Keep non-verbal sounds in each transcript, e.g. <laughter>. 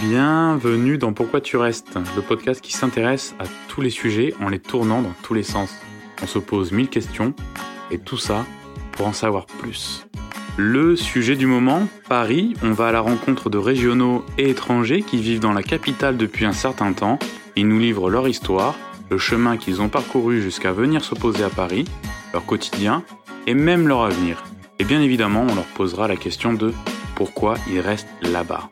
Bienvenue dans Pourquoi tu restes, le podcast qui s'intéresse à tous les sujets en les tournant dans tous les sens. On se pose mille questions et tout ça pour en savoir plus. Le sujet du moment, Paris, on va à la rencontre de régionaux et étrangers qui vivent dans la capitale depuis un certain temps. Ils nous livrent leur histoire, le chemin qu'ils ont parcouru jusqu'à venir se poser à Paris, leur quotidien et même leur avenir. Et bien évidemment, on leur posera la question de pourquoi ils restent là-bas.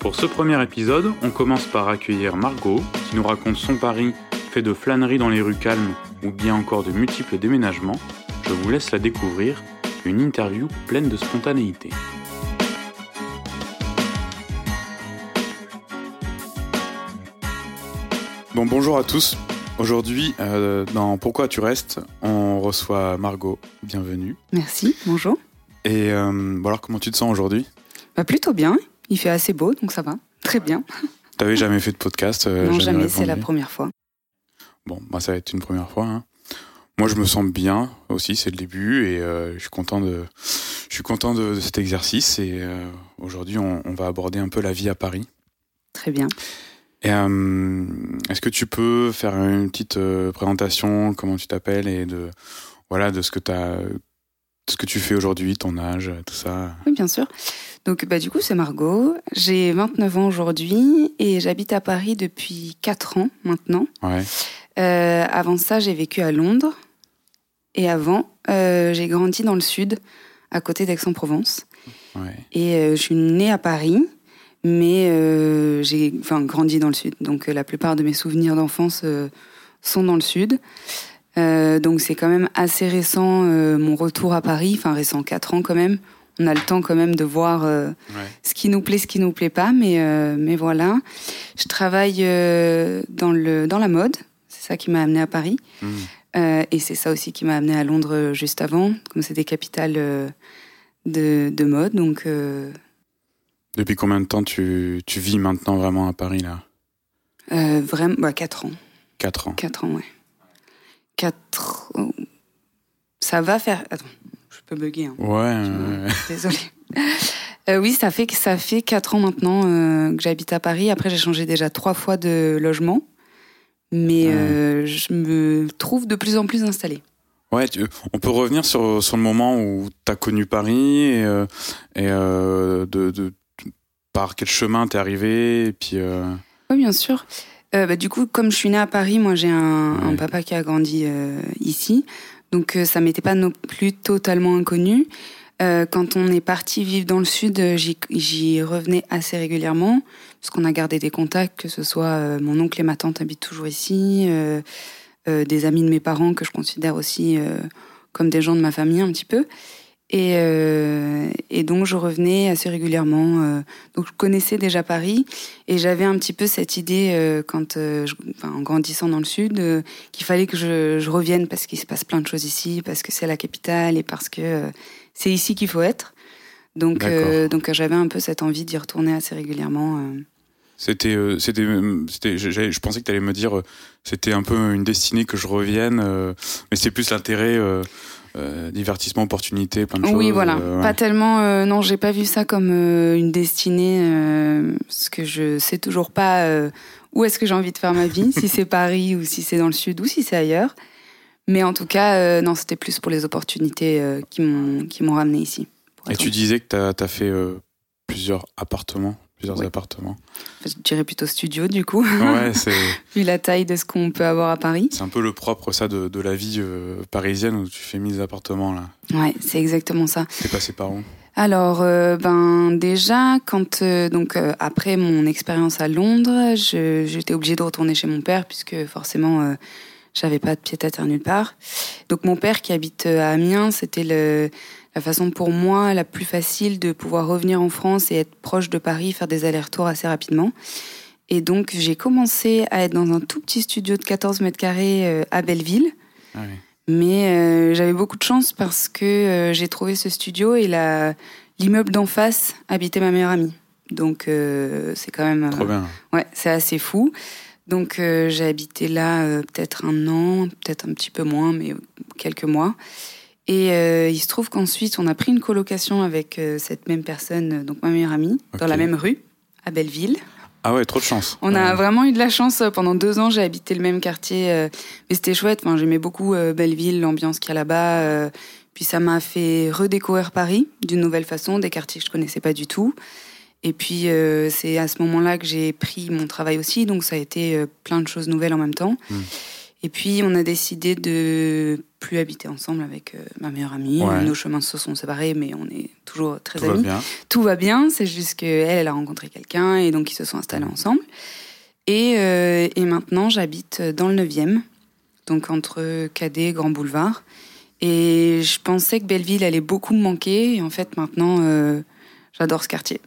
Pour ce premier épisode, on commence par accueillir Margot, qui nous raconte son Paris fait de flâneries dans les rues calmes ou bien encore de multiples déménagements. Je vous laisse la découvrir, une interview pleine de spontanéité. Bon, bonjour à tous. Aujourd'hui, euh, dans Pourquoi tu restes, on reçoit Margot. Bienvenue. Merci, bonjour. Et euh, bon alors, comment tu te sens aujourd'hui? Bah plutôt bien. Il fait assez beau, donc ça va. Très bien. T'avais jamais fait de podcast euh, non, jamais, c'est la première fois. Bon, bah ça va être une première fois. hein. Moi, je me sens bien aussi, c'est le début, et euh, je suis content de, je suis content de, de cet exercice. Et euh, aujourd'hui, on, on va aborder un peu la vie à Paris. Très bien. Euh, est-ce que tu peux faire une petite présentation, comment tu t'appelles et de voilà de ce que de ce que tu fais aujourd'hui, ton âge, tout ça? Oui, bien sûr. Donc, bah, du coup, c'est Margot. J'ai 29 ans aujourd'hui et j'habite à Paris depuis 4 ans maintenant. Ouais. Euh, avant ça, j'ai vécu à Londres. Et avant, euh, j'ai grandi dans le sud, à côté d'Aix-en-Provence. Ouais. Et euh, je suis née à Paris, mais j'ai grandi dans le sud. Donc la plupart de mes souvenirs d'enfance sont dans le sud. Donc c'est quand même assez récent mon retour à Paris, enfin récent 4 ans quand même. On a le temps quand même de voir euh, Ouais. ce qui nous plaît, ce qui nous plaît pas, mais, euh, mais voilà. Je travaille euh, dans, le, dans la mode, c'est ça qui m'a amené à Paris. Mmh. Euh, et c'est ça aussi qui m'a amené à Londres juste avant, comme c'est des capitales de, de mode. Donc Depuis combien de temps tu, tu vis maintenant vraiment à Paris là? Vraiment, bah, 4 ans. Quatre ans. 4 ans, ouais. 4 Ça va faire. Attends, bugger. Hein. Ouais. Désolée. <laughs> Euh, oui, ça fait, ça fait 4 ans maintenant euh, que j'habite à Paris. Après, j'ai changé déjà trois fois de logement. Mais Ah. euh, je me trouve de plus en plus installée. Ouais, tu- on peut revenir sur, sur le moment où tu as connu Paris et, et de, de, par quel chemin t'es arrivé et puis Oui, bien sûr. Bah, du coup, comme je suis née à Paris, moi j'ai un, Ouais. un papa qui a grandi ici. Donc euh, ça m'était pas non plus totalement inconnu. Euh, quand on est parti vivre dans le sud, euh, j'y- revenais assez régulièrement, parce qu'on a gardé des contacts, que ce soit mon oncle et ma tante habitent toujours ici, des amis de mes parents que je considère aussi comme des gens de ma famille un petit peu. Et, euh, et donc je revenais assez régulièrement. euh, donc je connaissais déjà Paris et j'avais un petit peu cette idée euh, quand, je- enfin, en grandissant dans le sud, qu'il fallait que je, je revienne parce qu'il se passe plein de choses ici, parce que c'est la capitale et parce que c'est ici qu'il faut être. Donc, donc j'avais un peu cette envie d'y retourner assez régulièrement. c'était, c'était, c'était, je, pensais que tu allais me dire c'était un peu une destinée que je revienne, mais c'est plus l'intérêt euh, divertissement, opportunité, plein de choses. Oui, voilà. euh, ouais. Pas tellement. euh, non, j'ai pas vu ça comme une destinée, parce que je sais toujours pas où est-ce que j'ai envie de faire ma vie, si c'est Paris ou si c'est dans le sud ou si c'est ailleurs. Mais en tout cas, non, c'était plus pour les opportunités qui m'ont qui m'ont ramené ici. Et tu disais que tu as, fait plusieurs appartements, plusieurs Ouais. appartements. Je dirais plutôt studio du coup, Ouais, <laughs> c'est, vu la taille de ce qu'on peut avoir à Paris. c'est un peu le propre ça de, de la vie euh, parisienne où tu fais 1000 appartements là. Ouais, c'est exactement ça. T'es passé par où? Alors, euh, ben déjà, quand euh, donc euh, après mon expérience à Londres, j'étais obligée de retourner chez mon père puisque forcément j'avais pas de pied à terre nulle part. Donc mon père qui habite à Amiens, c'était le la façon pour moi la plus facile de pouvoir revenir en France et être proche de Paris, faire des allers-retours assez rapidement. Et donc j'ai commencé à être dans un tout petit studio de 14 mètres carrés euh, à Belleville. Ah oui. Mais euh, j'avais beaucoup de chance parce que euh, j'ai trouvé ce studio et l'immeuble d'en face habitait ma meilleure amie. Donc euh, c'est quand même Trop bien. ouais, c'est assez fou. Donc j'ai habité là peut-être un an, peut-être un petit peu moins, mais quelques mois. Et euh, il se trouve qu'ensuite on a pris une colocation avec euh, cette même personne, euh, donc ma meilleure amie, dans la même rue, à Belleville. Ah ouais, trop de chance. On a vraiment eu de la chance. Pendant deux ans, j'ai habité le même quartier. euh, mais c'était chouette. Enfin, J'aimais beaucoup Belleville, l'ambiance qu'il y a là-bas. puis ça m'a fait redécouvrir Paris d'une nouvelle façon, des quartiers que je connaissais pas du tout. Et puis c'est à ce moment-là que j'ai pris mon travail aussi. Donc ça a été plein de choses nouvelles en même temps. Mm. Et puis on a décidé de plus habiter ensemble avec euh, ma meilleure amie. Ouais. Nos chemins se sont séparés, mais on est toujours très Tout va amis bien. tout va bien, c'est juste qu'elle, elle a rencontré quelqu'un et donc ils se sont installés ensemble. Et, euh, et maintenant, j'habite dans le 9e, donc entre Cadet et Grand Boulevard. Et je pensais que Belleville allait beaucoup me manquer. Et en fait, maintenant, euh, j'adore ce quartier.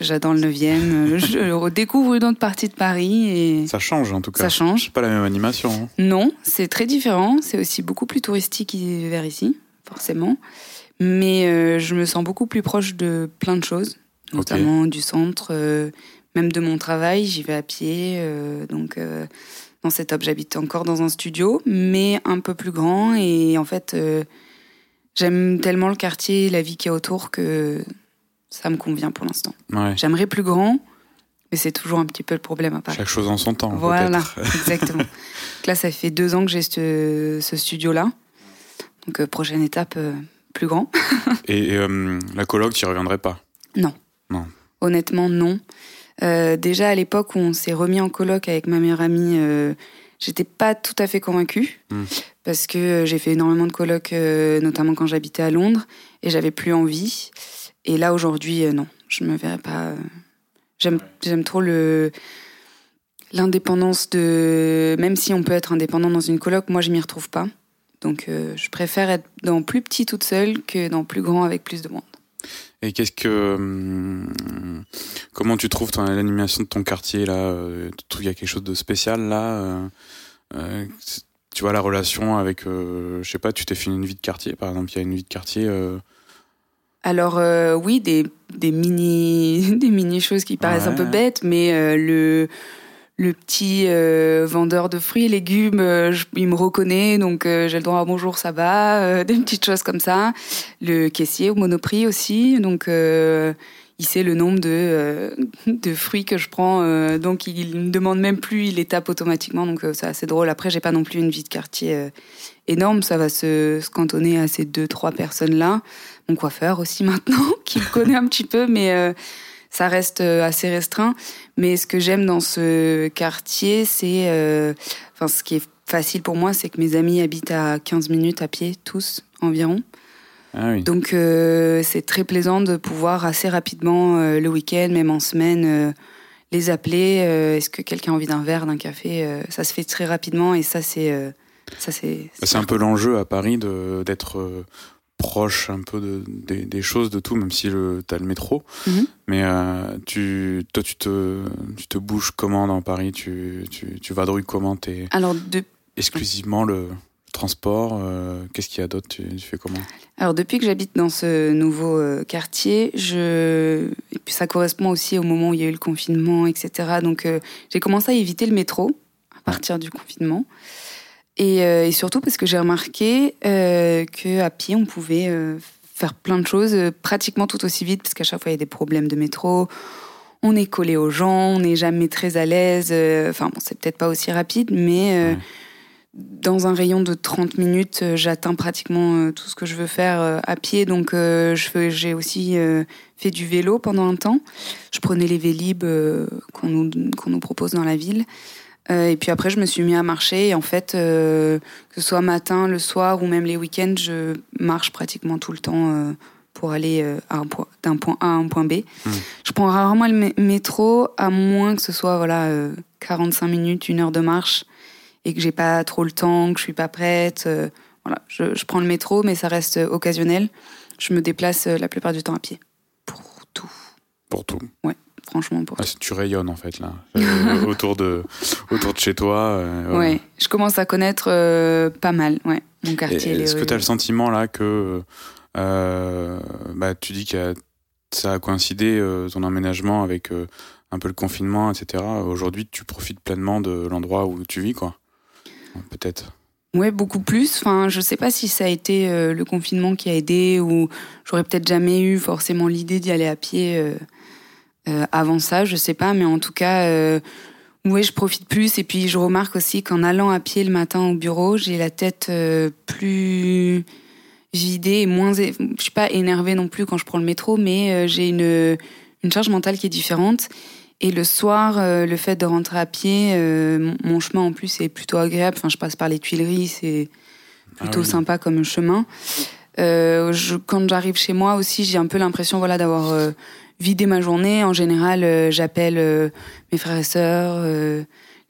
J'adore le 9e. euh, <laughs> Je redécouvre une autre partie de Paris et Ça change en tout cas. ça change. C'est pas la même animation. hein. Non, c'est très différent. C'est aussi beaucoup plus touristique vers ici, forcément. Mais euh, je me sens beaucoup plus proche de plein de choses, notamment du centre, euh, même de mon travail. J'y vais à pied. euh, donc, dans cet op, j'habite encore dans un studio, mais un peu plus grand. Et en fait, j'aime tellement le quartier, la vie qu'il y a autour, que ça me convient pour l'instant. Ouais. J'aimerais plus grand, mais c'est toujours un petit peu le problème à Paris. Chaque chose en son temps. Voilà, <laughs> exactement. Donc là, ça fait deux ans que j'ai ce, ce studio-là. Donc, euh, prochaine étape, euh, plus grand. <laughs> Et euh, la coloc, tu y reviendrais pas? Honnêtement, non. Euh, déjà, à l'époque où on s'est remis en coloc avec ma meilleure amie, j'étais pas tout à fait convaincue. Mm. Parce que j'ai fait énormément de euh, notamment quand j'habitais à Londres, et j'avais plus envie. Et là, aujourd'hui, euh, non, je me verrais pas. euh, J'aime j'aime trop le l'indépendance de. Même si on peut être indépendant dans une coloc, moi, je m'y retrouve pas. Donc, euh, je préfère être dans plus petit toute seule que dans plus grand avec plus de monde. Et qu'est-ce que. hum, comment tu trouves ton- l'animation de ton quartier là Tu trouves qu'il y a quelque chose de spécial là euh, Tu vois la relation avec. euh, je sais pas, tu t'es fait une vie de quartier par exemple, il y a une vie de quartier. Alors euh, oui, des, des mini <laughs> des mini choses qui paraissent un peu bêtes, mais euh, le le petit euh, vendeur de fruits et légumes, euh, je- il me reconnaît, donc euh, j'ai le droit à bonjour, ça va, euh, des petites choses comme ça. Le caissier au Monoprix aussi, donc euh, il sait le nombre de euh, de fruits que je prends, euh, donc il me demande même plus, il les tape automatiquement, donc euh, c'est assez drôle. Après, j'ai pas non plus une vie de quartier euh, énorme, ça va se, se cantonner à ces deux trois personnes là mon coiffeur aussi <laughs> maintenant, qui me connaît un petit peu, mais euh, ça reste euh, assez restreint. Mais ce que j'aime dans ce quartier, c'est... euh, Enfin, ce qui est facile pour moi, c'est que mes amis habitent à 15 minutes à pied, tous environ. Ah oui. Donc euh, c'est très plaisant de pouvoir assez rapidement, le week-end, même en semaine, les appeler. Est-ce que quelqu'un a envie d'un verre, d'un café Ça se fait très rapidement et ça, c'est... ça, c'est Bah, C'est un peu l'enjeu à Paris de d'être proche un peu de, des, des choses, de tout, même si le, t'as le métro. Mhm. Mais euh, tu, toi, tu te, tu te bouges comment dans Paris? Tu, tu, tu vadrouilles comment? T'es Alors, de, exclusivement le transport euh, Qu'est-ce qu'il y a d'autre? Tu, tu fais comment? Alors depuis que j'habite dans ce nouveau euh, quartier, je et puis ça correspond aussi au moment où il y a eu le confinement, etc. Donc j'ai commencé à éviter le métro à partir du confinement. Et, euh, et surtout parce que j'ai remarqué euh, que à pied on pouvait euh, faire plein de choses euh, pratiquement tout aussi vite parce qu'à chaque fois il y a des problèmes de métro. On est collé aux gens, on n'est jamais très à l'aise. Enfin bon, c'est peut-être pas aussi rapide, mais Ouais. dans un rayon de 30 minutes, j'atteins pratiquement tout ce que je veux faire à pied. Donc, j'ai aussi fait du vélo pendant un temps. Je prenais les Vélib qu'on nous, qu'on nous propose dans la ville. Euh, et puis après, je me suis mis à marcher. Et en fait, euh, que ce soit matin, le soir ou même les week-ends, je marche pratiquement tout le temps euh, pour aller d'un point A à un point B. Mhm. Je prends rarement le mé- métro, à moins que ce soit voilà, euh, 45 minutes, une heure de marche et que j'ai pas trop le temps, que je suis pas prête. voilà, je, je prends le métro, mais ça reste occasionnel. Je me déplace la plupart du temps à pied. Pour tout, Pour tout. Franchement, pour Ah, tu rayonnes en fait là. Euh, <laughs> autour, de, autour de chez toi. euh, Ouais, je commence à connaître euh, pas mal, ouais, mon quartier. Est-ce que tu as le sentiment là que euh, bah, tu dis que ça a coïncidé ton emménagement avec un peu le confinement, etc. Aujourd'hui, tu profites pleinement de l'endroit où tu vis, quoi. Peut-être. Ouais, beaucoup plus. Enfin, je sais pas si ça a été le confinement qui a aidé ou j'aurais peut-être jamais eu forcément l'idée d'y aller à pied euh, avant ça, je sais pas, mais en tout cas, oui, je profite plus. Et puis, je remarque aussi qu'en allant à pied le matin au bureau, j'ai la tête plus vidée et moins. Je suis pas énervée non plus quand je prends le métro, mais j'ai une, une charge mentale qui est différente. Et le soir, euh, le fait de rentrer à pied, euh, mon chemin en plus est plutôt agréable. Enfin, je passe par les Tuileries, c'est plutôt ah sympa comme chemin. Euh, je, quand j'arrive chez moi aussi, j'ai un peu l'impression voilà d'avoir vidé ma journée. En général, j'appelle mes frères et sœurs,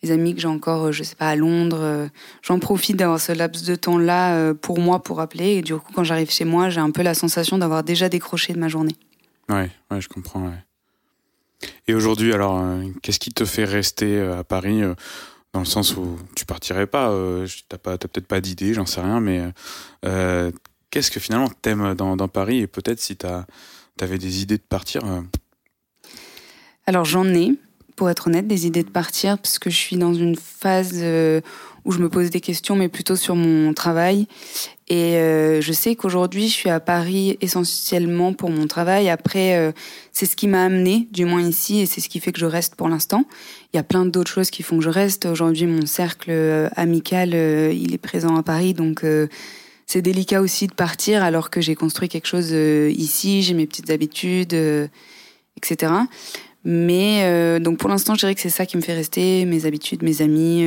les amis que j'ai encore, je sais pas, à Londres. J'en profite d'avoir ce laps de temps-là pour moi pour appeler. Et du coup, quand j'arrive chez moi, j'ai un peu la sensation d'avoir déjà décroché de ma journée. Ouais, ouais, je comprends. Et aujourd'hui, alors, euh, qu'est-ce qui te fait rester euh, à Paris euh, dans le sens où tu partirais pas Tu T'as peut-être pas d'idée, j'en sais rien, mais qu'est-ce que finalement t'aimes dans, dans Paris? Et peut-être si tu avais des idées de partir Alors j'en ai, pour être honnête, des idées de partir parce que je suis dans une phase où je me pose des questions, mais plutôt sur mon travail. Et euh, je sais qu'aujourd'hui, je suis à Paris essentiellement pour mon travail. Après, euh, c'est ce qui m'a amené, du moins ici, et c'est ce qui fait que je reste pour l'instant. Il y a plein d'autres choses qui font que je reste. Aujourd'hui, mon cercle euh, amical, il est présent à Paris, donc c'est délicat aussi de partir alors que j'ai construit quelque chose ici, j'ai mes petites habitudes, etc. Mais donc pour l'instant, je dirais que c'est ça qui me fait rester, mes habitudes, mes amis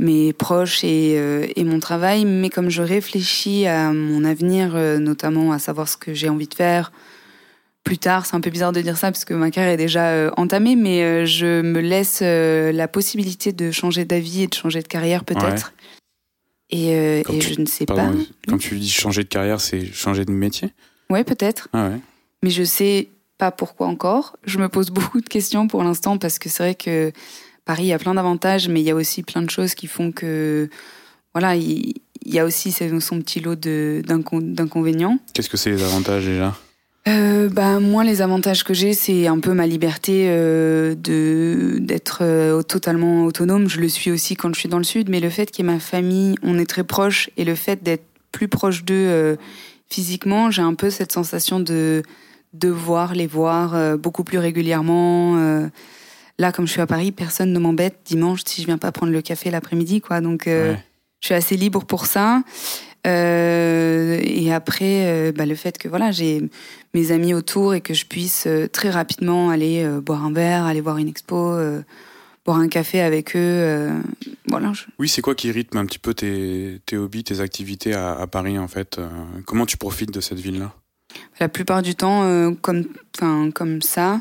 mes proches et, euh, et, mon travail. Mais comme je réfléchis à mon avenir, euh, notamment à savoir ce que j'ai envie de faire plus tard, c'est un peu bizarre de dire ça parce que ma carrière est déjà euh, entamée, mais je me laisse la possibilité de changer d'avis et de changer de carrière peut-être. Et, et je ne sais pas. Quand tu dis changer de carrière, c'est changer de métier Ouais, peut-être. Ah ouais. Mais je sais pas pourquoi encore. Je me pose <laughs> beaucoup de questions pour l'instant parce que c'est vrai que Paris, y a plein d'avantages, mais il y a aussi plein de choses qui font que, voilà, il, y a aussi son petit lot d'inconvénients. Qu'est-ce que c'est les avantages déjà? Euh, bah moi les avantages que j'ai c'est un peu ma liberté euh, de d'être euh, totalement autonome je le suis aussi quand je suis dans le sud mais le fait qu'il y ait ma famille on est très proche et le fait d'être plus proche d'eux physiquement j'ai un peu cette sensation de devoir les voir beaucoup plus régulièrement Là, comme je suis à Paris, personne ne m'embête dimanche si je viens pas prendre le café l'après-midi, quoi. Donc, euh, je suis assez libre pour ça. Euh, et après, euh, bah, le fait que voilà, j'ai mes amis autour et que je puisse très rapidement aller boire un verre, aller voir une expo, boire un café avec eux. voilà. Oui, c'est quoi qui rythme un petit peu tes, tes hobbies, tes activités à, à Paris en fait Comment tu profites de cette ville-là? La plupart du temps, euh, comme, comme ça,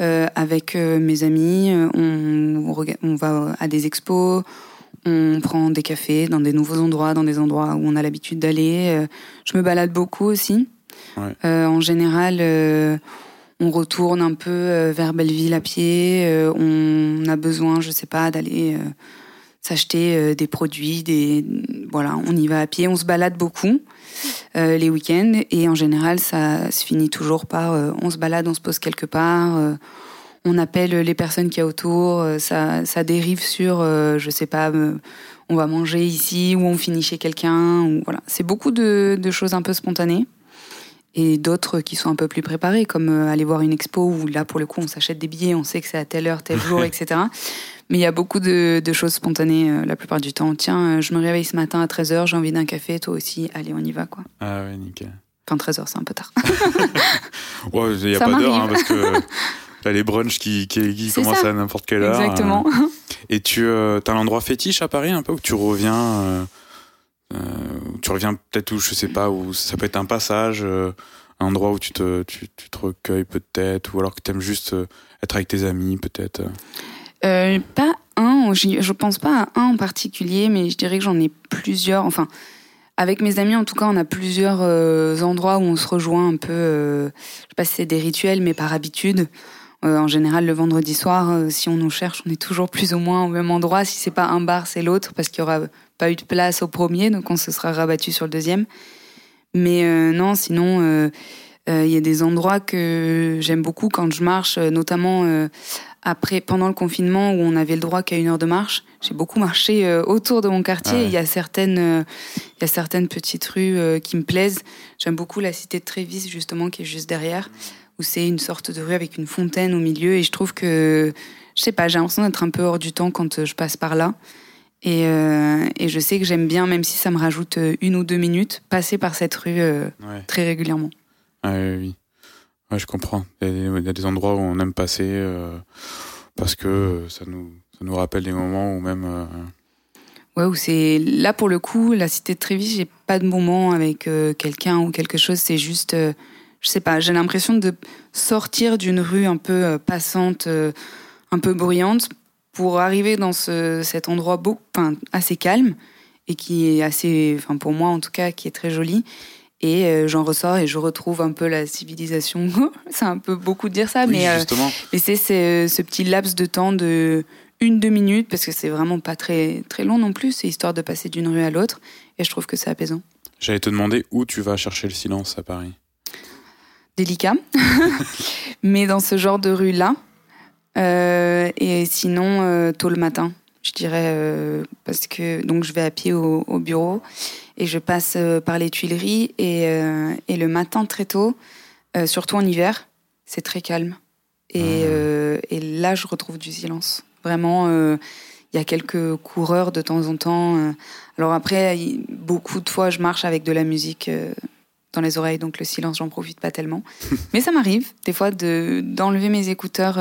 euh, avec euh, mes amis, on, on, va à des expos, on prend des cafés dans des nouveaux endroits, dans des endroits où on a l'habitude d'aller. je me balade beaucoup aussi. en général, on retourne un peu vers Belleville à pied. on a besoin, je sais pas, d'aller s'acheter des produits. Des voilà, on y va à pied. On se balade beaucoup. Euh, les week-ends. Et en général, ça se finit toujours par euh, on se balade, on se pose quelque part, euh, on appelle les personnes qui y a autour, ça, ça dérive sur, je sais pas, on va manger ici ou on finit chez quelqu'un. Ou, voilà. C'est beaucoup de, de, choses un peu spontanées. Et d'autres qui sont un peu plus préparées, comme aller voir une expo où là, pour le coup, on s'achète des billets, on sait que c'est à telle heure, tel jour, <laughs> etc. Mais il y a beaucoup de, de choses spontanées euh, la plupart du temps. Tiens, euh, je me réveille ce matin à 13h, j'ai envie d'un café, toi aussi, allez, on y va, quoi. Ah ouais, nickel. Enfin, 13h, c'est un peu tard. <laughs> ouais, il n'y a pas d'heure, hein, parce que là, les brunchs qui, qui, qui commencent à n'importe quelle heure. Exactement. Euh. et tu euh, as un endroit fétiche à Paris, un peu, où tu reviens, euh, tu reviens peut-être où, je sais pas, où ça peut être un passage, un endroit où tu te, tu, tu te recueilles peut-être, ou alors que tu aimes juste être avec tes amis, peut-être. Euh, pas un, je pense pas à un en particulier, mais je dirais que j'en ai plusieurs. Enfin, avec mes amis, en tout cas, on a plusieurs euh, endroits où on se rejoint un peu. Euh, je sais pas si c'est des rituels, mais par habitude. En général, le vendredi soir, si on nous cherche, on est toujours plus ou moins au même endroit. Si c'est pas un bar, c'est l'autre, parce qu'il y aura pas eu de place au premier, donc on se sera rabattu sur le deuxième. Mais non, sinon, il y a des endroits que j'aime beaucoup quand je marche, notamment après, pendant le confinement, où on avait le droit qu'à une heure de marche, j'ai beaucoup marché euh, autour de mon quartier. Il y a certaines, euh, il y a certaines petites rues euh, qui me plaisent. J'aime beaucoup la cité de Trévis, justement, qui est juste derrière, où c'est une sorte de rue avec une fontaine au milieu. Et je trouve que, je sais pas, j'ai l'impression d'être un peu hors du temps quand je passe par là. Et, et je sais que j'aime bien, même si ça me rajoute une ou deux minutes, passer par cette rue très régulièrement. Ah, oui, oui. je comprends. Il y, a des, endroits où on aime passer parce que ça nous, ça nous rappelle des moments où même Ouais, où c'est là pour le coup, la cité de Trévis, j'ai pas de moment avec euh, quelqu'un ou quelque chose. C'est juste, euh, je sais pas, j'ai l'impression de sortir d'une rue un peu euh, passante, un peu bruyante, pour arriver dans ce, cet endroit beau, enfin assez calme et qui est assez, enfin pour moi en tout cas, qui est très joli. Et j'en ressors et je retrouve un peu la civilisation. <laughs> c'est un peu beaucoup de dire ça, mais, mais c'est ce petit laps de temps de une, deux minutes, parce que c'est vraiment pas très, très long non plus, c'est histoire de passer d'une rue à l'autre, et je trouve que c'est apaisant. J'allais te demander où tu vas chercher le silence à Paris. Délicat, <laughs> mais dans ce genre de rue-là, euh, et sinon euh, tôt le matin, je dirais, euh, parce que donc je vais à pied au, bureau, et je passe par les Tuileries, et, et le matin très tôt, surtout en hiver, c'est très calme. Et, ah. et là, je retrouve du silence. Vraiment, il y a quelques coureurs de temps en temps. Alors après, beaucoup de fois, je marche avec de la musique dans les oreilles, donc le silence, j'en profite pas tellement. <laughs> Mais ça m'arrive, des fois, d'enlever mes écouteurs,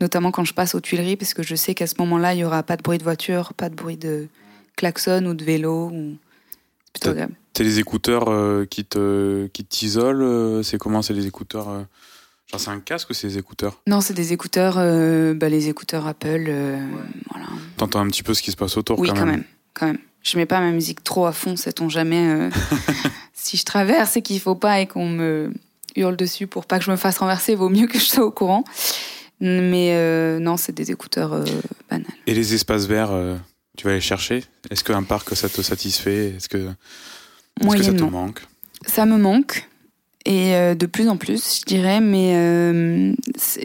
notamment quand je passe aux Tuileries, parce que je sais qu'à ce moment-là, il y aura pas de bruit de voiture, pas de bruit de klaxon ou de vélo. Ou... C'est plutôt agréable. T'as les écouteurs qui te qui t'isolent C'est comment C'est les écouteurs Genre c'est un casque ou c'est des écouteurs? Non, c'est des écouteurs, euh, bah, les écouteurs Apple. Euh, voilà. T'entends un petit peu ce qui se passe autour oui, quand, même. quand même. Je mets pas ma musique trop à fond, sait-on jamais. Euh, <laughs> si je traverse et qu'il faut pas et qu'on me hurle dessus pour pas que je me fasse renverser, vaut mieux que je sois au courant. Mais non, c'est des écouteurs banals. Et les espaces verts, tu vas les chercher? Est-ce qu'un parc ça te satisfait? Est-ce que, est que ça te manque? Ça me manque et euh, de plus en plus, je dirais, mais euh,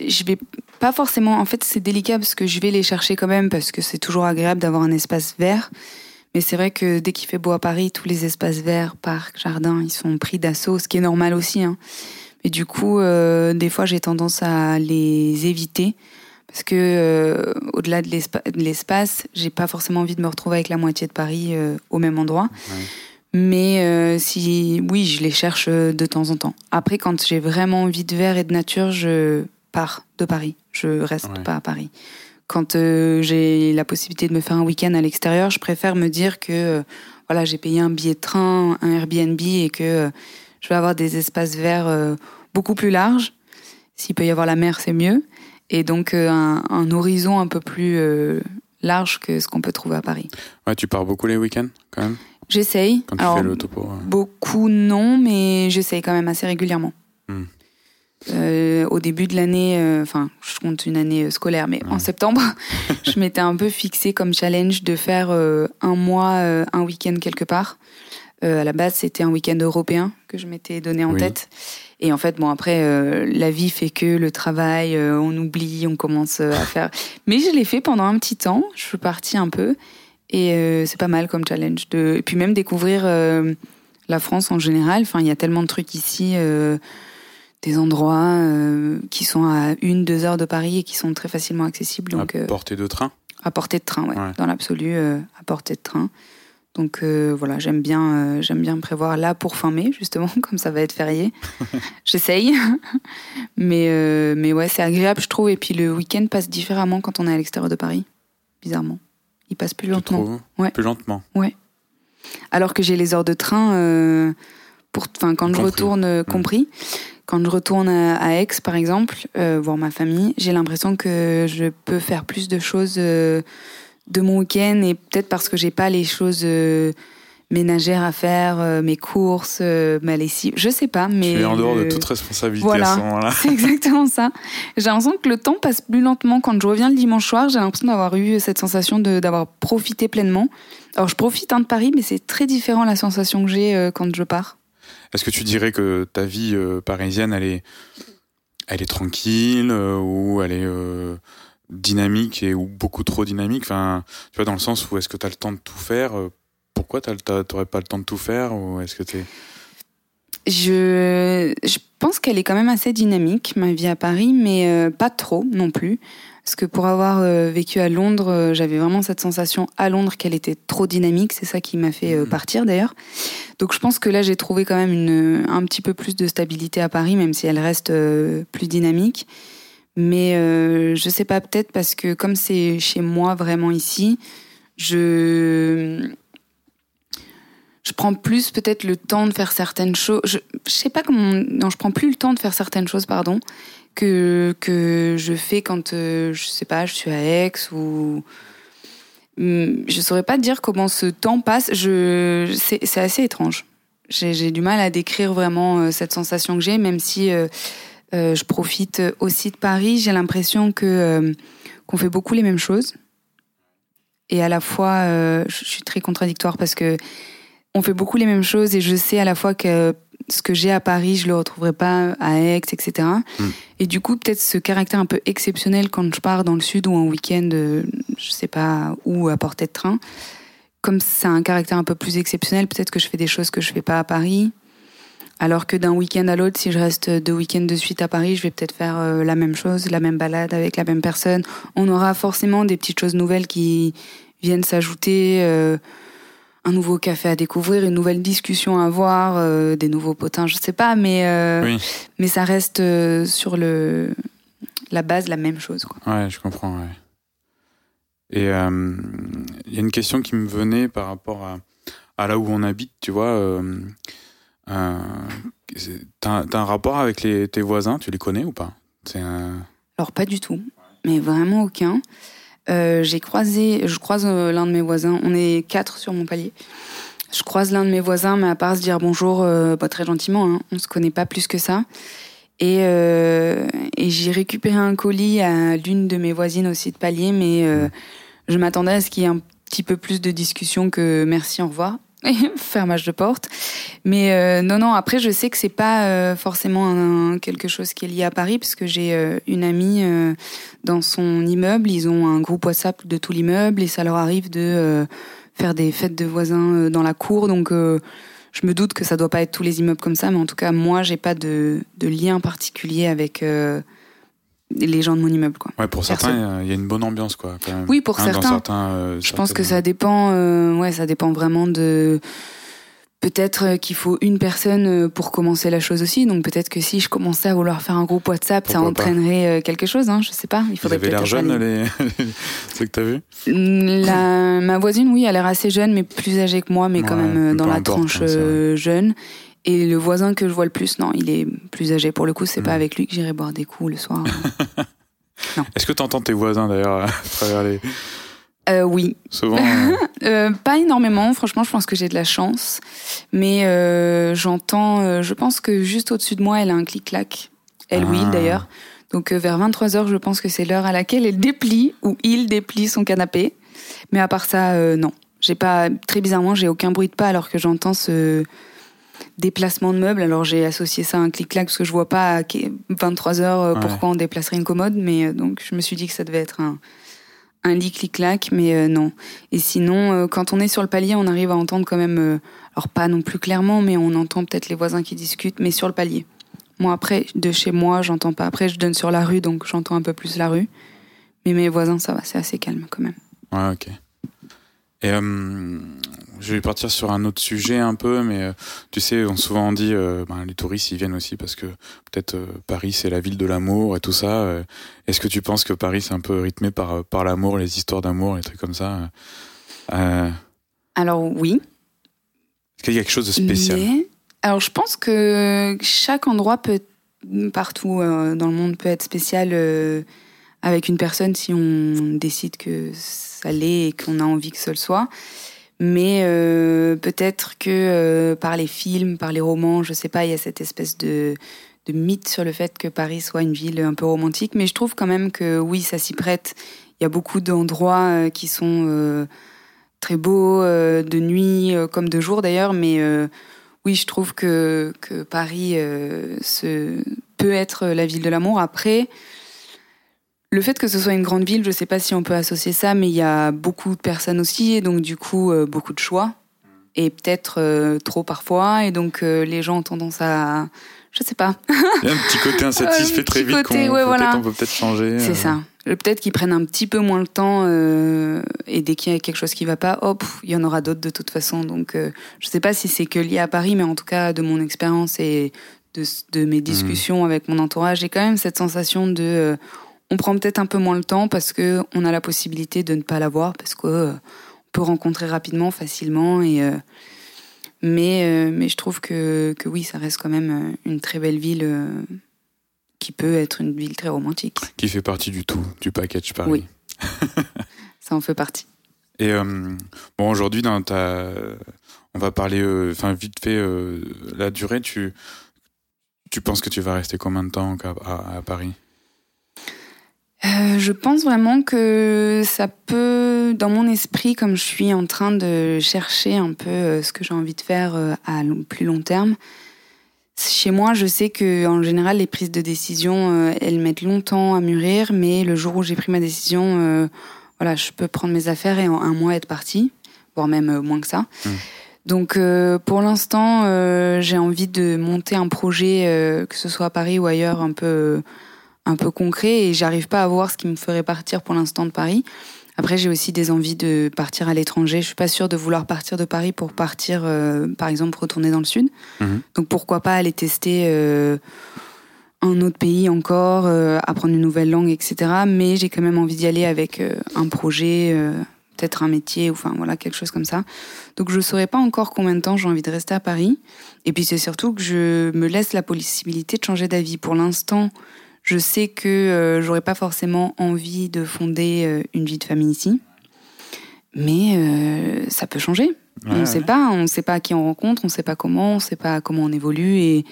je vais pas forcément. En fait, c'est délicat parce que je vais les chercher quand même parce que c'est toujours agréable d'avoir un espace vert. Mais c'est vrai que dès qu'il fait beau à Paris, tous les espaces verts, parcs, jardins, ils sont pris d'assaut, ce qui est normal aussi. Hein. Mais du coup, euh, des fois, j'ai tendance à les éviter parce que euh, au-delà de l'espace, j'ai pas forcément envie de me retrouver avec la moitié de Paris euh, au même endroit. Mais si, oui, je les cherche de temps en temps. Après, quand j'ai vraiment envie de verre et de nature, je pars de Paris. Je reste pas à Paris. Quand euh, j'ai la possibilité de me faire un week-end à l'extérieur, je préfère me dire que voilà, j'ai payé un billet de train, un Airbnb et que je vais avoir des espaces verts beaucoup plus larges. S'il peut y avoir la mer, c'est mieux. Et donc un, un, horizon un peu plus large que ce qu'on peut trouver à Paris. Ouais, tu pars beaucoup les week-ends quand même? J'essaye. Quand tu fais le topo Beaucoup non, mais j'essaye quand même assez régulièrement. Hmm. Euh, au début de l'année, euh, enfin, je compte une année euh, scolaire, mais en septembre, <laughs> je m'étais un peu fixé comme challenge de faire un mois, un week-end quelque part. à la base, c'était un week-end européen que je m'étais donné en tête. Et en fait, bon, après, la vie fait que le travail, on oublie, on commence à faire. Mais je l'ai fait pendant un petit temps. Je suis partie un peu. Et c'est pas mal comme challenge. De... Et puis même découvrir la France en général. Enfin, il y a tellement de trucs ici, des endroits qui sont à une, deux heures de Paris et qui sont très facilement accessibles. Donc, à portée de train? À portée de train, ouais. Dans l'absolu, à portée de train. Donc voilà, j'aime bien, j'aime bien prévoir là pour fin mai justement, <laughs> comme ça va être férié. <laughs> J'essaye, <laughs> mais mais ouais, c'est agréable je trouve. Et puis le week-end passe différemment quand on est à l'extérieur de Paris, bizarrement il passe plus lentement. Ouais. Plus lentement. Ouais. Alors que j'ai les heures de train, euh, pour, quand je retourne, euh, compris, quand je retourne à, Aix, par exemple, euh, voir ma famille, j'ai l'impression que je peux faire plus de choses de mon week-end et peut-être parce que j'ai pas les choses ménagères à faire, euh, mes courses, euh, ma lessive, je sais pas, mais... Tu es en dehors de toute responsabilité voilà, à ce moment-là. <laughs> c'est exactement ça. J'ai l'impression que le temps passe plus lentement quand je reviens le dimanche soir, j'ai l'impression d'avoir eu cette sensation d'avoir profité pleinement. Alors je profite hein, de Paris, mais c'est très différent la sensation que j'ai euh, quand je pars. Est-ce que tu dirais que ta vie parisienne, elle est, elle est tranquille ou elle est dynamique et ou beaucoup trop dynamique? Enfin, tu vois, dans le sens où est-ce que tu as le temps de tout faire pourquoi tu n'aurais pas le temps de tout faire ou est-ce que je, je pense qu'elle est quand même assez dynamique, ma vie à Paris, mais euh, pas trop non plus. Parce que pour avoir euh, vécu à Londres, euh, j'avais vraiment cette sensation à Londres qu'elle était trop dynamique. C'est ça qui m'a fait Mhm. partir d'ailleurs. Donc je pense que là, j'ai trouvé quand même une, un petit peu plus de stabilité à Paris, même si elle reste euh, plus dynamique. Mais euh, je sais pas, peut-être parce que comme c'est chez moi vraiment ici, je je prends plus peut-être le temps de faire certaines choses. Je, je sais pas comment. Non, je prends plus le temps de faire certaines choses, pardon, que que je fais quand euh, je sais pas, je suis à Aix ou. Hum, Je saurais pas dire comment ce temps passe. Je, c'est assez étrange. J'ai du mal à décrire vraiment euh, cette sensation que j'ai, même si euh, je profite aussi de Paris. J'ai l'impression que qu'on fait beaucoup les mêmes choses. Et à la fois, je suis très contradictoire parce que on fait beaucoup les mêmes choses et je sais à la fois que ce que j'ai à Paris, je le retrouverai pas à Aix, etc. Mm. Et du coup, peut-être ce caractère un peu exceptionnel quand je pars dans le sud ou en week-end, euh, je sais pas où, à portée de train. Comme c'est un caractère un peu plus exceptionnel, peut-être que je fais des choses que je fais pas à Paris. Alors que d'un week-end à l'autre, si je reste deux week-ends de suite à Paris, je vais peut-être faire euh, la même chose, la même balade avec la même personne. On aura forcément des petites choses nouvelles qui viennent s'ajouter. euh, un nouveau café à découvrir, une nouvelle discussion à avoir, euh, des nouveaux potins, je sais pas, mais euh, Oui. mais ça reste euh, sur le la base la même chose. Quoi. Ouais, je comprends, ouais. Et il y a une question qui me venait par rapport à, à là où on habite, tu vois. T'as un rapport avec les, tes voisins, tu les connais ou pas? Un... Alors pas du tout, mais vraiment aucun. Euh, J'ai croisé, je croise euh, l'un de mes voisins. On est quatre sur mon palier. Je croise l'un de mes voisins, mais à part se dire bonjour, euh, pas très gentiment, hein, on se connaît pas plus que ça. Et, euh, et j'ai récupéré un colis à l'une de mes voisines aussi de palier, mais euh, je m'attendais à ce qu'il y ait un petit peu plus de discussion que merci, au revoir, <laughs> fermage de porte. Mais euh, non, non, après, je sais que c'est pas euh, forcément quelque chose qui est lié à Paris, parce que j'ai euh, une amie euh, dans son immeuble, ils ont un groupe WhatsApp de tout l'immeuble, et ça leur arrive de euh, faire des fêtes de voisins euh, dans la cour, donc je me doute que ça doit pas être tous les immeubles comme ça, mais en tout cas, moi, j'ai pas de, de lien particulier avec les gens de mon immeuble, quoi. Ouais, pour certains, il y a une bonne ambiance, quoi, quand même. Oui, pour Hein, certains. certains, euh, Je pense que ça dépend, euh, ouais, ça dépend vraiment de. Peut-être euh, qu'il faut une personne pour commencer la chose aussi. Donc peut-être que si je commençais à vouloir faire un groupe WhatsApp, ça Pourquoi entraînerait quelque chose. Hein, je sais pas. Il faudrait avaient l'air peut-être jeunes, aller- les... <laughs> ceux que t'as vu La, ma voisine, oui, elle a l'air assez jeune, mais plus âgée que moi, mais quand même dans la importe, tranche hein, jeune. Et le voisin que je vois le plus, non, il est plus âgé. Pour le coup, c'est Mm. pas avec lui que j'irai boire des coups le soir. <laughs> Est-ce que t'entends tes voisins, d'ailleurs, à travers les... euh, oui, Souvent, <laughs> euh, Euh, pas énormément, franchement, je pense que j'ai de la chance. Mais euh, j'entends, je pense que juste au-dessus de moi, elle a un clic-clac. Elle ou il Ah. d'ailleurs. Donc vers 23h, je pense que c'est l'heure à laquelle elle déplie ou il déplie son canapé. Mais à part ça, non. J'ai pas, très bizarrement, j'ai aucun bruit de pas alors que j'entends ce déplacement de meubles. Alors j'ai associé ça à un clic-clac parce que je vois pas à 23h euh, Ouais. pourquoi on déplacerait une commode. Mais euh, donc je me suis dit que ça devait être un, un lit clic-clac, mais euh, non. Et sinon, euh, quand on est sur le palier, on arrive à entendre quand même, euh, alors pas non plus clairement, mais on entend peut-être les voisins qui discutent, mais sur le palier. Moi, après, de chez moi, j'entends pas. Après, je donne sur la rue, donc j'entends un peu plus la rue. Mais mes voisins, ça va, c'est assez calme quand même. Ouais, ok. Et euh, je vais partir sur un autre sujet un peu, mais euh, tu sais, on souvent dit, euh, ben, les touristes ils viennent aussi parce que peut-être euh, Paris c'est la ville de l'amour et tout ça. Est-ce que tu penses que Paris c'est un peu rythmé par par l'amour, les histoires d'amour, les trucs comme ça Alors oui, Est-ce qu'il y a quelque chose de spécial? Mais alors je pense que chaque endroit peut, partout dans le monde, peut être spécial avec une personne si on décide que ça l'est et qu'on a envie que ce le soit. Mais euh, peut-être que euh, par les films, par les romans, je sais pas, il y a cette espèce de, mythe sur le fait que Paris soit une ville un peu romantique. Mais je trouve quand même que oui, ça s'y prête. Il y a beaucoup d'endroits euh, qui sont très beaux, de nuit comme de jour d'ailleurs. Mais oui, je trouve que, Paris peut être la ville de l'amour. Après, le fait que ce soit une grande ville, je sais pas si on peut associer ça, mais il y a beaucoup de personnes aussi, et donc du coup, euh, beaucoup de choix. et peut-être trop parfois. Et donc, les gens ont tendance à je sais pas. Il y a un petit côté <laughs> insatisfait très vite qu'on on peut peut-être changer. C'est ça. Peut-être qu'ils prennent un petit peu moins le temps euh, et dès qu'il y a quelque chose qui va pas, hop, il y en aura d'autres de toute façon. Donc, euh, je sais pas si c'est que lié à Paris, mais en tout cas de mon expérience et de, de, mes hmm. discussions avec mon entourage, j'ai quand même cette sensation de, euh, on prend peut-être un peu moins le temps parce que on a la possibilité de ne pas l'avoir parce que euh, on peut rencontrer rapidement, facilement et mais, euh, mais je trouve que, que oui, ça reste quand même euh, une très belle ville euh, qui peut être une ville très romantique. Qui fait partie du tout, du package Paris. Oui. <laughs> ça en fait partie. Et bon, aujourd'hui, dans ta... on va parler, enfin, vite fait, la durée, tu, tu penses que tu vas rester combien de temps à, à Paris? Je pense vraiment que ça peut, dans mon esprit, comme je suis en train de chercher un peu euh, ce que j'ai envie de faire euh, à plus long terme, chez moi, je sais que en général, les prises de décision, euh, elles mettent longtemps à mûrir, mais le jour où j'ai pris ma décision, voilà, je peux prendre mes affaires et en un mois être partie, voire même moins que ça. Mmh. Donc, pour l'instant, j'ai envie de monter un projet, que ce soit à Paris ou ailleurs, un peu un peu concret et j'arrive pas à voir ce qui me ferait partir pour l'instant de Paris. Après, j'ai aussi des envies de partir à l'étranger. Je suis pas sûre de vouloir partir de Paris pour partir, euh, par exemple, retourner dans le sud. Mhm. Donc pourquoi pas aller tester euh, un autre pays encore, euh, apprendre une nouvelle langue, etc. Mais j'ai quand même envie d'y aller avec un projet, peut-être un métier, ou enfin voilà quelque chose comme ça. Donc je saurais pas encore combien de temps j'ai envie de rester à Paris. Et puis c'est surtout que je me laisse la possibilité de changer d'avis. Pour l'instant, je sais que euh, j'aurais pas forcément envie de fonder euh, une vie de famille ici, mais euh, ça peut changer. on ne sait pas, on ne sait pas qui on rencontre, on ne sait pas comment, on ne sait pas comment on évolue. Et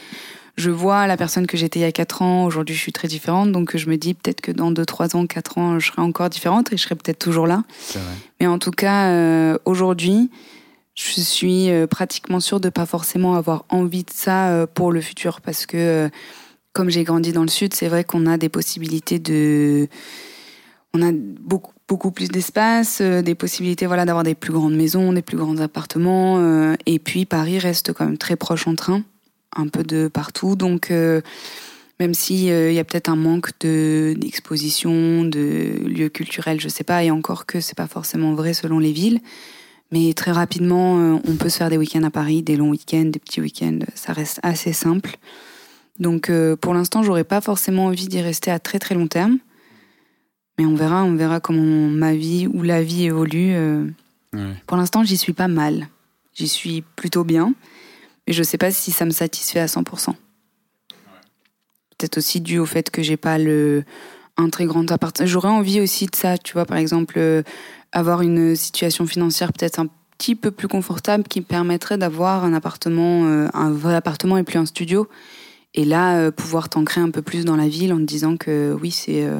je vois la personne que j'étais il y a 4 ans, aujourd'hui je suis très différente, donc je me dis peut-être que dans 2, 3 ans, 4 ans, je serai encore différente et je serai peut-être toujours là. Mais en tout cas, aujourd'hui, je suis pratiquement sûre de pas forcément avoir envie de ça pour le futur. Parce que comme j'ai grandi dans le sud, c'est vrai qu'on a des possibilités de, on a beaucoup beaucoup plus d'espace, euh, des possibilités voilà d'avoir des plus grandes maisons, des plus grands appartements, euh, et puis Paris reste quand même très proche en train, un peu de partout, donc euh, même si il y a peut-être un manque de d'exposition, de lieux culturels, je sais pas, et encore que c'est pas forcément vrai selon les villes. Mais très rapidement, on peut se faire des week-ends à Paris, des longs week-ends, des petits week-ends. Ça reste assez simple. Donc euh, pour l'instant, j'aurais pas forcément envie d'y rester à très très long terme. Mais on verra, on verra comment ma vie ou la vie évolue. Euh. Pour l'instant, j'y suis pas mal. J'y suis plutôt bien. Mais je sais pas si ça me satisfait à 100%. Peut-être aussi dû au fait que j'ai pas le un très grand appartement. J'aurais envie aussi de ça, tu vois, par exemple, euh, avoir une situation financière peut-être un petit peu plus confortable qui me permettrait d'avoir un appartement, un vrai appartement et plus un studio et là, euh, pouvoir t'ancrer un peu plus dans la ville en te disant que oui, c'est euh,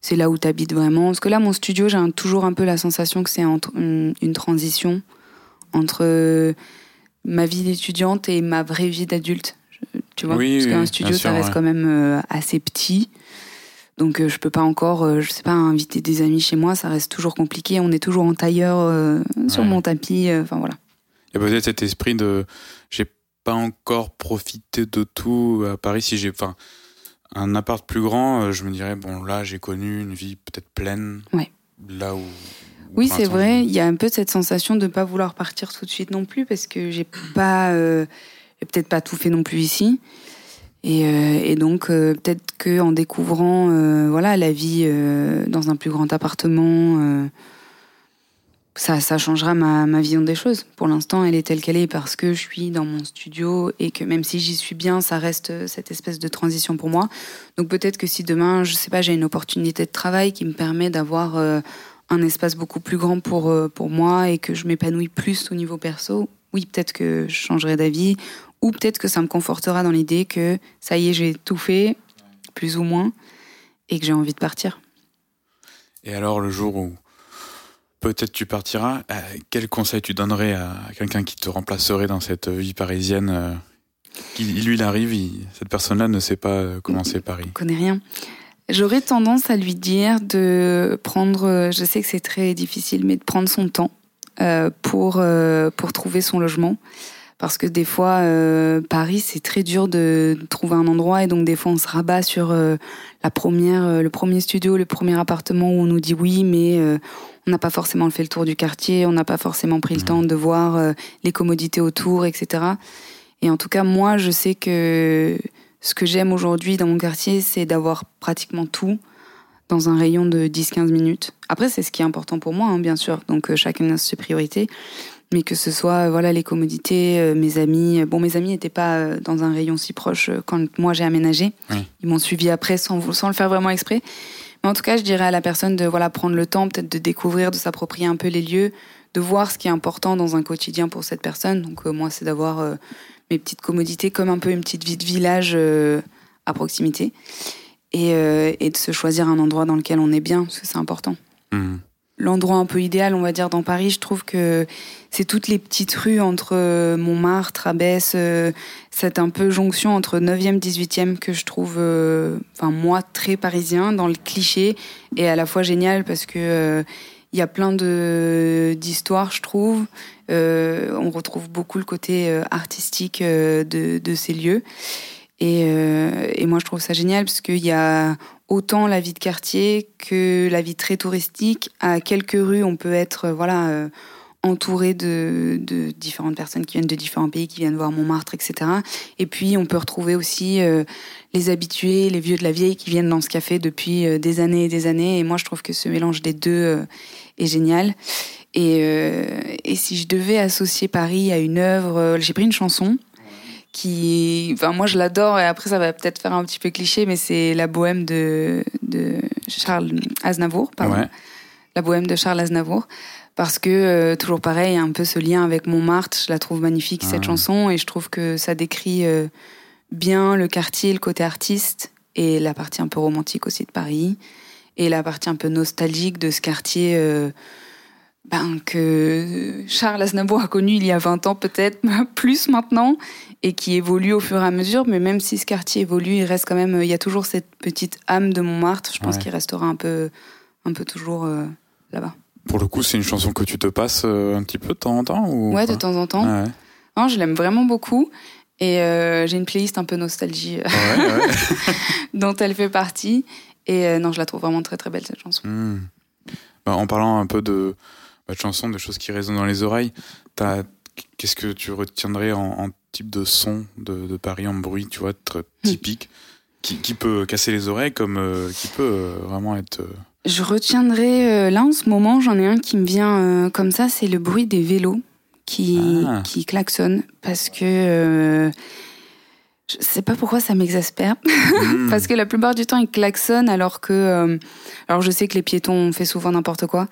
c'est là où tu habites vraiment. Parce que là, mon studio, j'ai toujours un peu la sensation que c'est une, une, transition entre euh, ma vie d'étudiante et ma vraie vie d'adulte. Tu vois? Oui, Parce qu'un studio, ça reste quand même assez petit. Donc je peux pas encore, je sais pas, inviter des amis chez moi, ça reste toujours compliqué. On est toujours en tailleur sur mon tapis, enfin voilà. Il y a peut-être cet esprit de, pas encore profité de tout à Paris. Si j'ai, enfin, un appart plus grand, euh, je me dirais bon là j'ai connu une vie peut-être pleine. Ouais. Là où. oui, c'est vrai. Il y a un peu cette sensation de ne pas vouloir partir tout de suite non plus parce que j'ai pas, euh, peut-être pas tout fait non plus ici. Et, euh, et donc peut-être que en découvrant voilà la vie dans un plus grand appartement ça, changera ma, vision des choses. Pour l'instant, elle est telle qu'elle est parce que je suis dans mon studio et que même si j'y suis bien, ça reste cette espèce de transition pour moi. Donc peut-être que si demain, je sais pas, j'ai une opportunité de travail qui me permet d'avoir euh, un espace beaucoup plus grand pour, euh, pour moi et que je m'épanouis plus au niveau perso, oui, peut-être que je changerai d'avis ou peut-être que ça me confortera dans l'idée que ça y est, j'ai tout fait, plus ou moins, et que j'ai envie de partir. Et alors le jour où peut-être tu partiras. Euh, quel conseil tu donnerais à quelqu'un qui te remplacerait dans cette vie parisienne euh, Lui, il arrive, cette personne-là ne sait pas euh, comment c'est Paris. Je connais rien. J'aurais tendance à lui dire de prendre, je sais que c'est très difficile, mais de prendre son temps. pour pour trouver son logement parce que des fois Paris c'est très dur de, trouver un endroit et donc des fois on se rabat sur la première le premier studio le premier appartement où on nous dit oui mais on n'a pas forcément fait le tour du quartier on n'a pas forcément pris le mmh. temps de voir les commodités autour etc et en tout cas moi je sais que ce que j'aime aujourd'hui dans mon quartier, c'est d'avoir pratiquement tout dans un rayon de 10-15 minutes. Après, c'est ce qui est important pour moi, hein, bien sûr. Donc, euh, chacun a ses priorités. Mais que ce soit euh, voilà les commodités, euh, mes amis. Bon, mes amis n'étaient pas dans un rayon si proche quand moi j'ai aménagé. Ils m'ont suivi après sans, sans le faire vraiment exprès. Mais en tout cas, je dirais à la personne de voilà prendre le temps peut-être de découvrir, de s'approprier un peu les lieux, de voir ce qui est important dans un quotidien pour cette personne. Donc moi, c'est d'avoir mes petites commodités comme un peu une petite vie de village euh, à proximité. Et, euh, et, de se choisir un endroit dans lequel on est bien, parce que c'est important. Mmh. L'endroit un peu idéal, on va dire, dans Paris, je trouve que c'est toutes les petites rues entre euh, Montmartre, Abbesse, cette un peu jonction entre 9e, 18e que je trouve, enfin moi, très parisien, dans le cliché, et à la fois génial parce que il y a plein d'histoires, je trouve. Euh, on retrouve beaucoup le côté euh, artistique euh, de, ces lieux. Et, et, moi, je trouve ça génial parce qu'il y a autant la vie de quartier que la vie très touristique. À quelques rues, on peut être voilà entouré de, de, différentes personnes qui viennent de différents pays, qui viennent voir Montmartre, etc. Et puis, on peut retrouver aussi les habitués, les vieux de la vieille qui viennent dans ce café depuis des années et des années. Et moi, je trouve que ce mélange des deux est génial. Et, euh, et si je devais associer Paris à une œuvre, euh, j'ai pris une chanson qui, enfin moi je l'adore et après ça va peut-être faire un petit peu cliché, mais c'est la bohème de, de Charles Aznavour, pardon. La bohème de Charles Aznavour. Parce que, euh, toujours pareil, un peu ce lien avec Montmartre, je la trouve magnifique, cette chanson, et je trouve que ça décrit bien le quartier, le côté artiste, et la partie un peu romantique aussi de Paris, et la partie un peu nostalgique de ce quartier ben, que Charles Aznavour a connu il y a 20 ans peut-être, <laughs> plus maintenant, et qui évolue au fur et à mesure. Mais même si ce quartier évolue, il reste quand même, il y a toujours cette petite âme de Montmartre. Je pense qu'il restera un peu, un peu toujours euh, là-bas. Pour le coup, c'est une chanson que tu te passes euh, un petit peu de temps en temps ou Ouais, de temps en temps. Ouais. Non, je l'aime vraiment beaucoup. Et euh, j'ai une playlist un peu nostalgie <laughs> dont elle fait partie. Et non, je la trouve vraiment très très belle cette chanson. Hmm. Bah, en parlant un peu de, de chansons, de choses qui résonnent dans les oreilles. Qu'est-ce que tu retiendrais en, type de son de, Paris en bruit, tu vois, très hmm. typique, qui, peut casser les oreilles comme euh, qui peut euh, vraiment être. Euh, Je retiendrai là en ce moment, j'en ai un qui me vient comme ça, c'est le bruit des vélos qui, ah. qui klaxonnent parce que. je sais pas pourquoi ça m'exaspère, hmm. <laughs> parce que la plupart du temps ils klaxonnent alors que, alors je sais que les piétons font souvent n'importe quoi,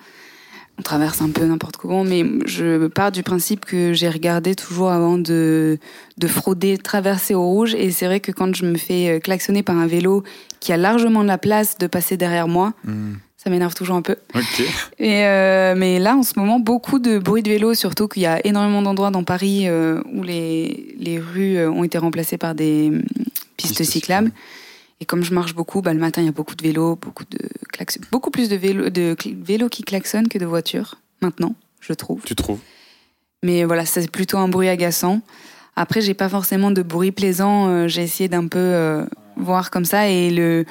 on traverse un peu n'importe comment, mais je pars du principe que j'ai regardé toujours avant de, de frauder, traverser au rouge. Et c'est vrai que quand je me fais euh, klaxonner par un vélo qui a largement de la place de passer derrière moi, hmm. ça m'énerve toujours un peu. Et euh, mais là, en ce moment, beaucoup de bruit de vélo, surtout qu'il y a énormément d'endroits dans Paris euh, où les, les rues ont été remplacées par des hum, pistes, cyclables. Et comme je marche beaucoup, bah, le matin, il y a beaucoup de vélos, beaucoup de beaucoup plus de vélos, de vélos qui klaxonnent que de voitures, maintenant, je trouve. Tu trouves? Mais voilà, c'est plutôt un bruit agaçant. Après, j'ai pas forcément de bruit plaisant. Euh, j'ai essayé d'un peu euh, voir comme ça. Et le,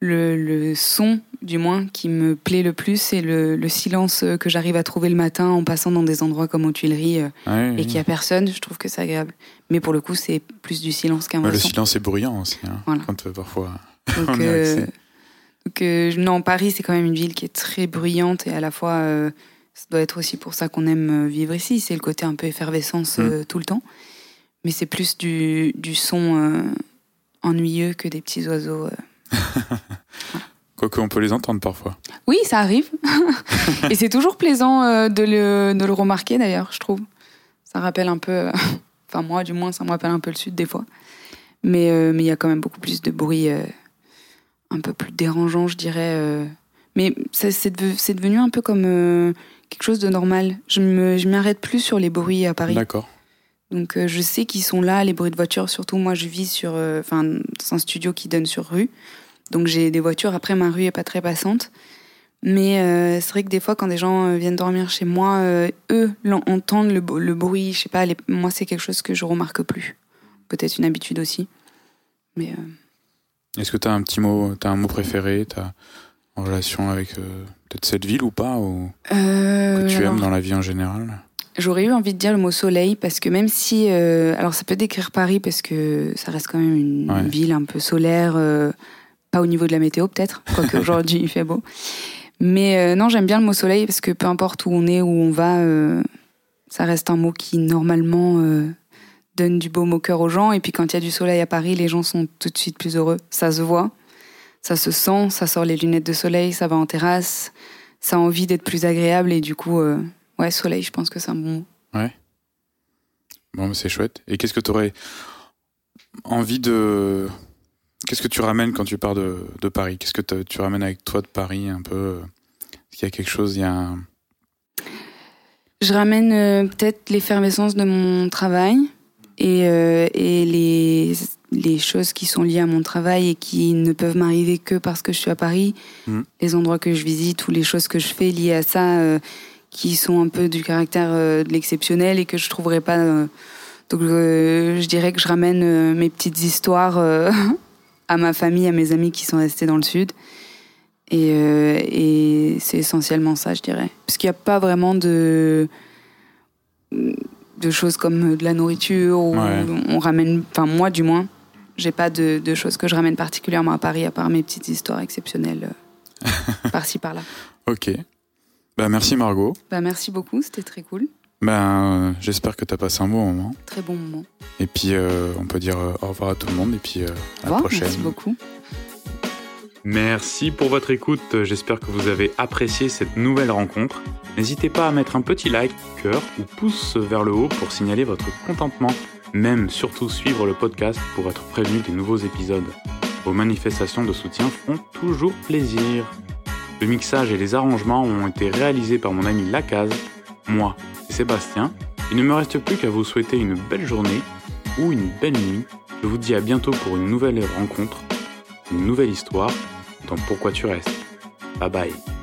le, le, son, du moins, qui me plaît le plus, c'est le, le, silence que j'arrive à trouver le matin en passant dans des endroits comme aux Tuileries euh, et qu'il n'y a personne. Je trouve que c'est agréable. Mais pour le coup, c'est plus du silence qu'un Le silence est bruyant aussi. Hein, Quand euh, parfois. Donc, <laughs> euh, donc non, Paris, c'est quand même une ville qui est très bruyante et à la fois, ça doit être aussi pour ça qu'on aime vivre ici. C'est le côté un peu effervescence mm. tout le temps. Mais c'est plus du, du son ennuyeux que des petits oiseaux. <laughs> Quoique on peut les entendre parfois. Oui, ça arrive. <laughs> et c'est toujours plaisant euh, de, le, de, le, remarquer d'ailleurs, je trouve. Ça rappelle un peu, euh, <laughs> enfin moi du moins, ça me rappelle un peu le sud des fois. Mais euh, mais il y a quand même beaucoup plus de bruit, un peu plus dérangeant, je dirais. Mais c'est devenu un peu comme quelque chose de normal. Je ne m'arrête plus sur les bruits à Paris. D'accord. Donc je sais qu'ils sont là, les bruits de voiture. Surtout moi, je vis sur, enfin, dans un studio qui donne sur rue. Donc j'ai des voitures. Après, ma rue est pas très passante. Mais euh, c'est vrai que des fois, quand des gens euh, viennent dormir chez moi, euh, eux entendent le, le, bruit. Je sais pas, moi, c'est quelque chose que je remarque plus. Peut-être une habitude aussi. Mais. Est-ce que tu as un petit mot, as un mot préféré as, en relation avec peut-être cette ville ou pas ou, Que tu aimes dans la vie en général? J'aurais eu envie de dire le mot soleil parce que même si. alors, ça peut décrire Paris parce que ça reste quand même une, ville un peu solaire. Pas au niveau de la météo, peut-être, quoique <laughs> aujourd'hui il fait beau. Mais euh, non, j'aime bien le mot soleil parce que peu importe où on est, où on va, euh, ça reste un mot qui normalement euh, donne du beau au cœur aux gens. Et puis quand il y a du soleil à Paris, les gens sont tout de suite plus heureux. Ça se voit, ça se sent, ça sort les lunettes de soleil, ça va en terrasse, ça a envie d'être plus agréable. Et du coup, ouais, soleil, je pense que c'est un bon mot. Ouais. Bon, c'est chouette. Et qu'est-ce que tu aurais envie de Qu'est-ce que tu ramènes quand tu pars de, de Paris? Qu'est-ce que tu ramènes avec toi de Paris un peu? Est-ce qu'il y a quelque chose il y a Je ramène euh, peut-être l'effervescence de mon travail et, euh, et les, les, choses qui sont liées à mon travail et qui ne peuvent m'arriver que parce que je suis à Paris. Mmh. Les endroits que je visite ou les choses que je fais liées à ça euh, qui sont un peu du caractère de l'exceptionnel et que je trouverais pas. donc je dirais que je ramène mes petites histoires <laughs> à ma famille, à mes amis qui sont restés dans le sud. Et, euh, et c'est essentiellement ça, je dirais. Parce qu'il n'y a pas vraiment de, de choses comme de la nourriture. Ou On ramène, enfin moi du moins, j'ai pas de, de, choses que je ramène particulièrement à Paris, à part mes petites histoires exceptionnelles euh, <laughs> par-ci par-là. Ok. Bah, merci Margot. Bah, merci beaucoup, c'était très cool. Ben, j'espère que tu as passé un bon moment. Très bon moment. Et puis, euh, on peut dire euh, au revoir à tout le monde et puis euh, à la prochaine. Merci beaucoup. Merci pour votre écoute. J'espère que vous avez apprécié cette nouvelle rencontre. N'hésitez pas à mettre un petit like, cœur ou pouce vers le haut pour signaler votre contentement. Même surtout suivre le podcast pour être prévenu des nouveaux épisodes. Vos manifestations de soutien font toujours plaisir. Le mixage et les arrangements ont été réalisés par mon ami Lacaz. Moi, Sébastien. Il ne me reste plus qu'à vous souhaiter une belle journée ou une belle nuit. Je vous dis à bientôt pour une nouvelle rencontre, une nouvelle histoire dans Pourquoi tu restes. Bye bye.